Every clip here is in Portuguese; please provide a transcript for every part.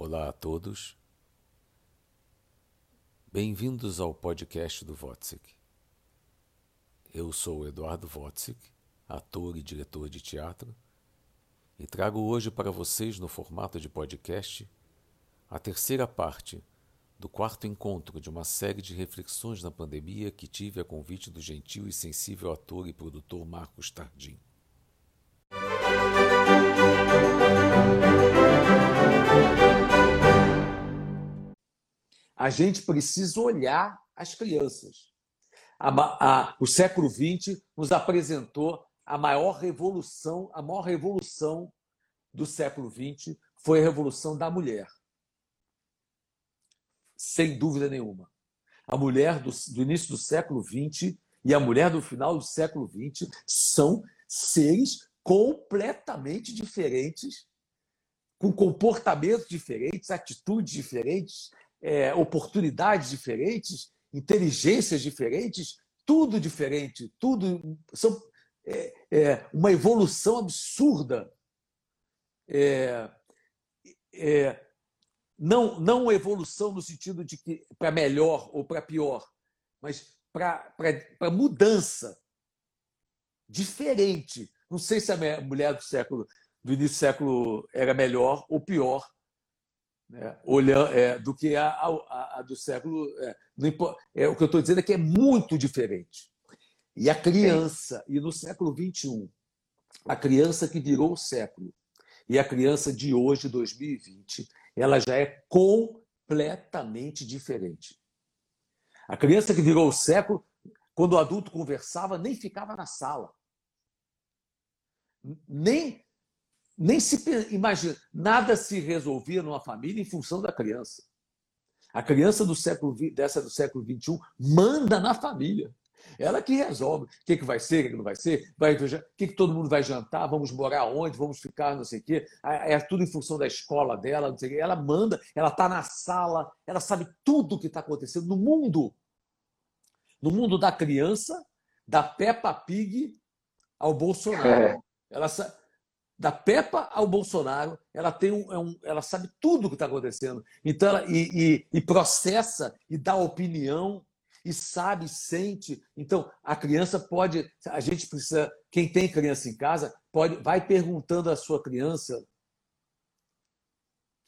Olá a todos. Bem-vindos ao podcast do Wozzeck. Eu sou Eduardo Wozzeck, ator e diretor de teatro, e trago hoje para vocês, no formato de podcast, a terceira parte do quarto encontro de uma série de reflexões na pandemia que tive a convite do gentil e sensível ator e produtor Marcos Tardim. A gente precisa olhar as crianças. A, a, o século XX nos apresentou a maior revolução, a maior revolução do século XX foi a revolução da mulher sem dúvida nenhuma. A mulher do, do início do século XX e a mulher do final do século XX são seres completamente diferentes, com comportamentos diferentes, atitudes diferentes, é, oportunidades diferentes, inteligências diferentes, tudo diferente, tudo são é, é, uma evolução absurda. É, é, não, não evolução no sentido de que para melhor ou para pior, mas para mudança diferente. Não sei se a mulher do século do início do século era melhor ou pior, né? Olhando, é, do que a, a, a do século. É, é, o que eu estou dizendo é que é muito diferente. E a criança, e no século XXI, a criança que virou o século e a criança de hoje, 2020, ela já é completamente diferente. A criança que virou o século, quando o adulto conversava, nem ficava na sala. Nem, nem se imagina, nada se resolvia numa família em função da criança. A criança do século dessa do século 21 manda na família. Ela que resolve o que, que vai ser, o que, que não vai ser, vai, o que, que todo mundo vai jantar, vamos morar onde, vamos ficar, não sei o quê. É tudo em função da escola dela, não sei o quê. Ela manda, ela está na sala, ela sabe tudo o que está acontecendo no mundo. No mundo da criança, da Peppa Pig ao Bolsonaro. É. Ela sabe da Peppa ao Bolsonaro, ela tem um, é um ela sabe tudo o que está acontecendo. Então, ela, e, e, e, processa e dá opinião e sabe, sente. Então, a criança pode. A gente precisa. Quem tem criança em casa, pode vai perguntando à sua criança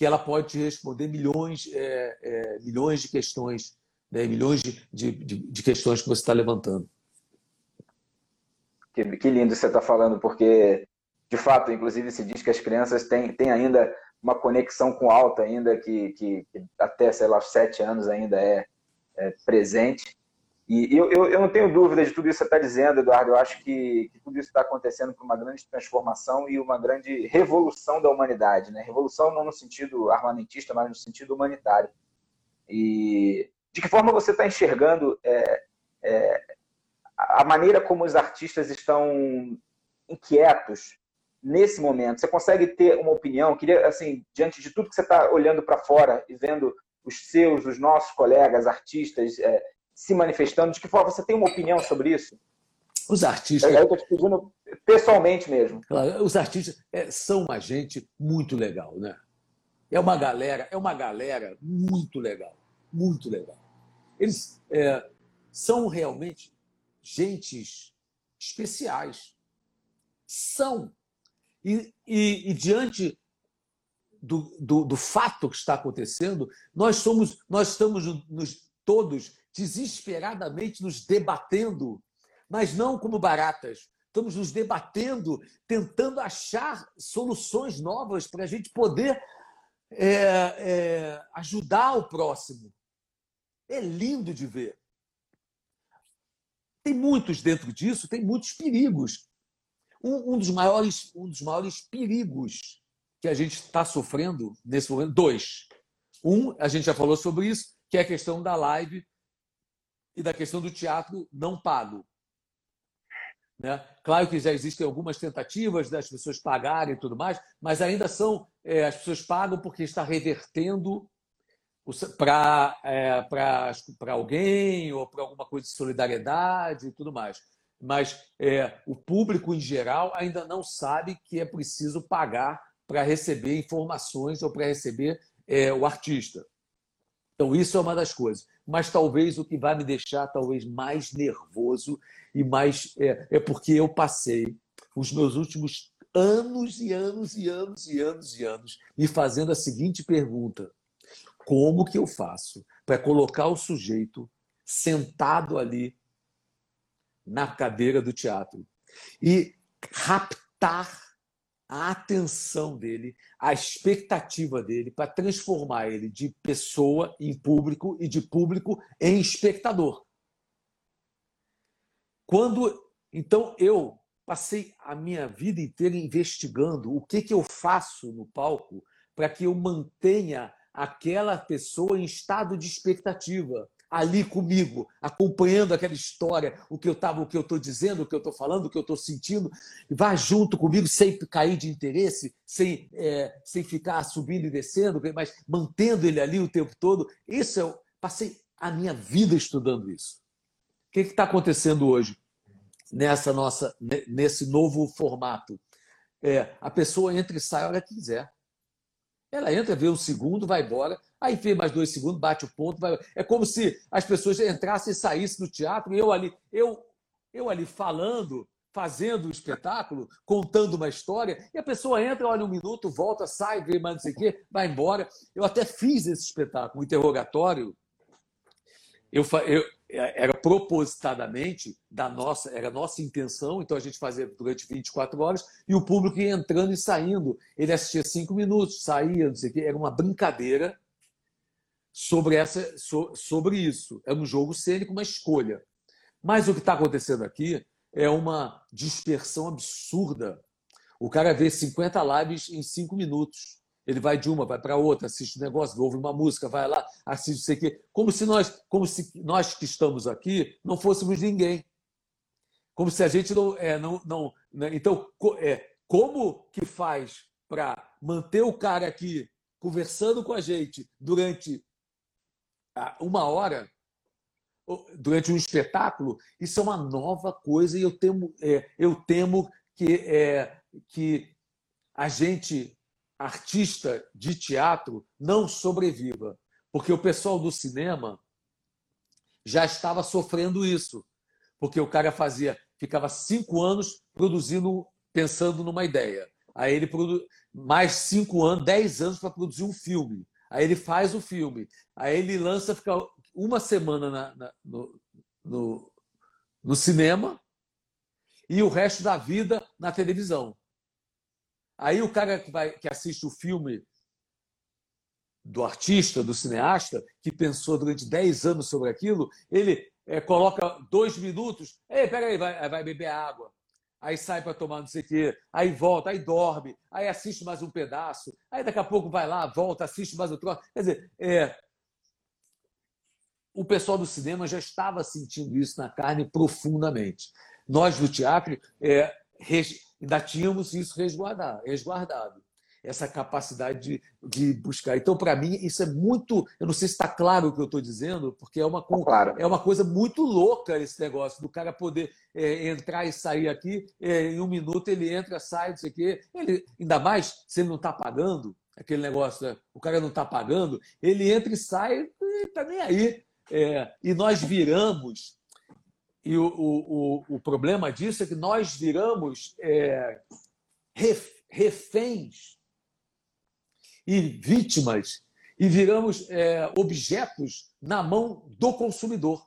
que ela pode te responder milhões, é, é, milhões de questões, né? milhões de, de, de, questões que você está levantando. Que, que lindo você está falando, porque, de fato, inclusive, se diz que as crianças têm, têm ainda uma conexão com alta, ainda que, que, que até, sei lá, sete anos ainda é, é, presente. E eu, eu, eu, não tenho dúvida de tudo isso que você está dizendo, Eduardo. Eu acho que, que tudo isso está acontecendo por uma grande transformação e uma grande revolução da humanidade. Né? Revolução não no sentido armamentista, mas no sentido humanitário. E de que forma você está enxergando é, é, a maneira como os artistas estão inquietos nesse momento? Você consegue ter uma opinião? queria, assim, diante de tudo que você está olhando para fora e vendo os seus, os nossos colegas artistas é, se manifestando? De que forma você tem uma opinião sobre isso? Os artistas. Eu estou te pedindo pessoalmente mesmo. Os artistas é, são uma gente muito legal, né? É uma galera, é uma galera muito legal, muito legal. Eles é, são realmente gentes especiais. São. E, e, e diante do, do, do, fato que está acontecendo, nós somos, nós estamos nos, todos desesperadamente nos debatendo, mas não como baratas. Estamos nos debatendo, tentando achar soluções novas para a gente poder é, é, ajudar o próximo. É lindo de ver. Tem muitos dentro disso, tem muitos perigos. Um, um dos, maiores, um dos maiores perigos que a gente está sofrendo nesse momento? Dois. Um, a gente já falou sobre isso, que é a questão da live e da questão do teatro não pago. Né? Claro que já existem algumas tentativas das pessoas pagarem e tudo mais, mas ainda são é, as pessoas pagam porque está revertendo para é, alguém ou para alguma coisa de solidariedade e tudo mais. Mas é, o público em geral ainda não sabe que é preciso pagar para receber informações ou para receber é, o artista. Então, isso é uma das coisas. Mas talvez o que vai me deixar talvez mais nervoso e mais. É, é porque eu passei os meus últimos anos e anos e anos e anos e anos me fazendo a seguinte pergunta: como que eu faço para colocar o sujeito sentado ali na cadeira do teatro e raptar a atenção dele, a expectativa dele para transformar ele de pessoa em público e de público em espectador. Quando então eu passei a minha vida inteira investigando o que que eu faço no palco para que eu mantenha aquela pessoa em estado de expectativa ali comigo, acompanhando aquela história, o que eu estava, o que eu estou dizendo, o que eu estou falando, o que eu estou sentindo, vá junto comigo sem cair de interesse, sem, é, sem ficar subindo e descendo, mas mantendo ele ali o tempo todo. Isso eu passei a minha vida estudando isso. O que está acontecendo hoje nessa nossa, nesse novo formato? É, a pessoa entra e sai a hora que quiser. Ela entra, vê um segundo, vai embora, aí vê mais dois segundos, bate o ponto. Vai... É como se as pessoas entrassem e saíssem do teatro e eu ali, eu, eu ali falando, fazendo um espetáculo, contando uma história, e a pessoa entra, olha um minuto, volta, sai, vê mais não sei o quê, vai embora. Eu até fiz esse espetáculo, um interrogatório. Eu, eu, é, era propositadamente da nossa, era nossa intenção, então a gente fazia durante 24 horas e o público ia entrando e saindo. Ele assistia cinco minutos, saía, não sei o quê. Era uma brincadeira sobre, essa, sobre isso. Era um jogo cênico, uma escolha. Mas o que está acontecendo aqui é uma dispersão absurda. O cara vê 50 lives em cinco minutos. Ele vai de uma, vai para outra, assiste um negócio, ouve uma música, vai lá, assiste isso aqui. Como se nós, como se nós que estamos aqui não fôssemos ninguém. Como se a gente não. É, não, não né? Então, é, como que faz para manter o cara aqui conversando com a gente durante uma hora, durante um espetáculo? Isso é uma nova coisa e eu temo, é, eu temo que, é, que a gente artista de teatro não sobreviva, porque o pessoal do cinema já estava sofrendo isso, porque o cara fazia, ficava cinco anos produzindo, pensando numa ideia, aí ele produ... mais cinco anos, dez anos para produzir um filme, aí ele faz o filme, aí ele lança, fica uma semana na, na, no, no, no cinema e o resto da vida na televisão. Aí o cara que, vai, que assiste o filme do artista, do cineasta, que pensou durante 10 anos sobre aquilo, ele é, coloca dois minutos, ei, peraí, vai, vai beber água. Aí sai para tomar não sei o quê, aí volta, aí dorme, aí assiste mais um pedaço, aí daqui a pouco vai lá, volta, assiste mais outro. Quer dizer, é, o pessoal do cinema já estava sentindo isso na carne profundamente. Nós do teatro é, ainda tínhamos isso resguardado, resguardado essa capacidade de, de buscar. Então, para mim, isso é muito. Eu não sei se está claro o que eu estou dizendo, porque é uma, tá claro. é uma coisa muito louca esse negócio do cara poder é, entrar e sair aqui, é, em um minuto ele entra, sai, não sei o quê. Ele, ainda mais se ele não está pagando, aquele negócio, né? o cara não está pagando, ele entra e sai e está nem aí. É, e nós viramos e o, o, o, problema disso é que nós viramos é, reféns e vítimas e viramos é, objetos na mão do consumidor.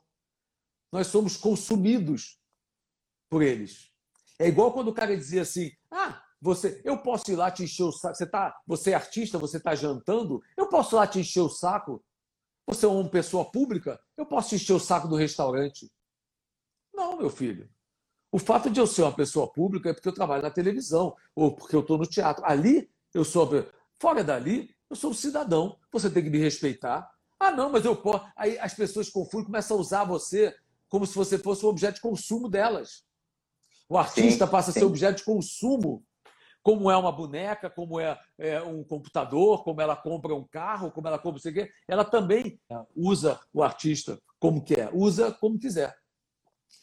Nós somos consumidos por eles. É igual quando o cara dizia assim: ah, você, eu posso ir lá te encher o saco. Você, tá, você é artista, você está jantando, eu posso ir lá te encher o saco. Você é uma pessoa pública, eu posso encher o saco do restaurante. Não, meu filho. O fato de eu ser uma pessoa pública é porque eu trabalho na televisão ou porque eu estou no teatro. Ali, eu sou. Fora dali, eu sou um cidadão. Você tem que me respeitar. Ah, não, mas eu posso. Aí as pessoas confundem, começam a usar você como se você fosse um objeto de consumo delas. O artista sim, passa sim. a ser objeto de consumo, como é uma boneca, como é, é, um computador, como ela compra um carro, como ela compra o quê. Ela também usa o artista como quer, usa como quiser.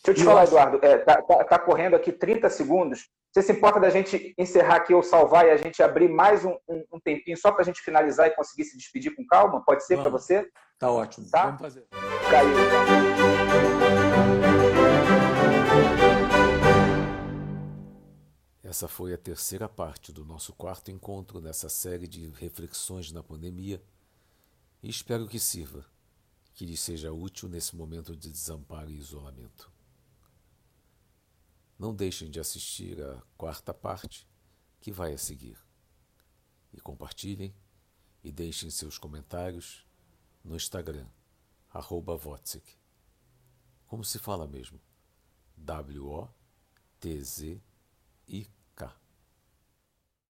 Deixa eu te eu falar, acho... Eduardo, é, tá, tá, tá, correndo aqui 30 segundos. Você se importa da gente encerrar aqui ou salvar e a gente abrir mais um, um, um tempinho só para a gente finalizar e conseguir se despedir com calma? Pode ser para você? Tá ótimo. Tá? Vamos fazer. Caiu. Essa foi a terceira parte do nosso quarto encontro nessa série de reflexões na pandemia e espero que sirva, que lhe seja útil nesse momento de desamparo e isolamento. Não deixem de assistir a quarta parte que vai a seguir. E compartilhem e deixem seus comentários no Instagram, arroba Votzik. Como se fala mesmo? W-O-T-Z-I-K.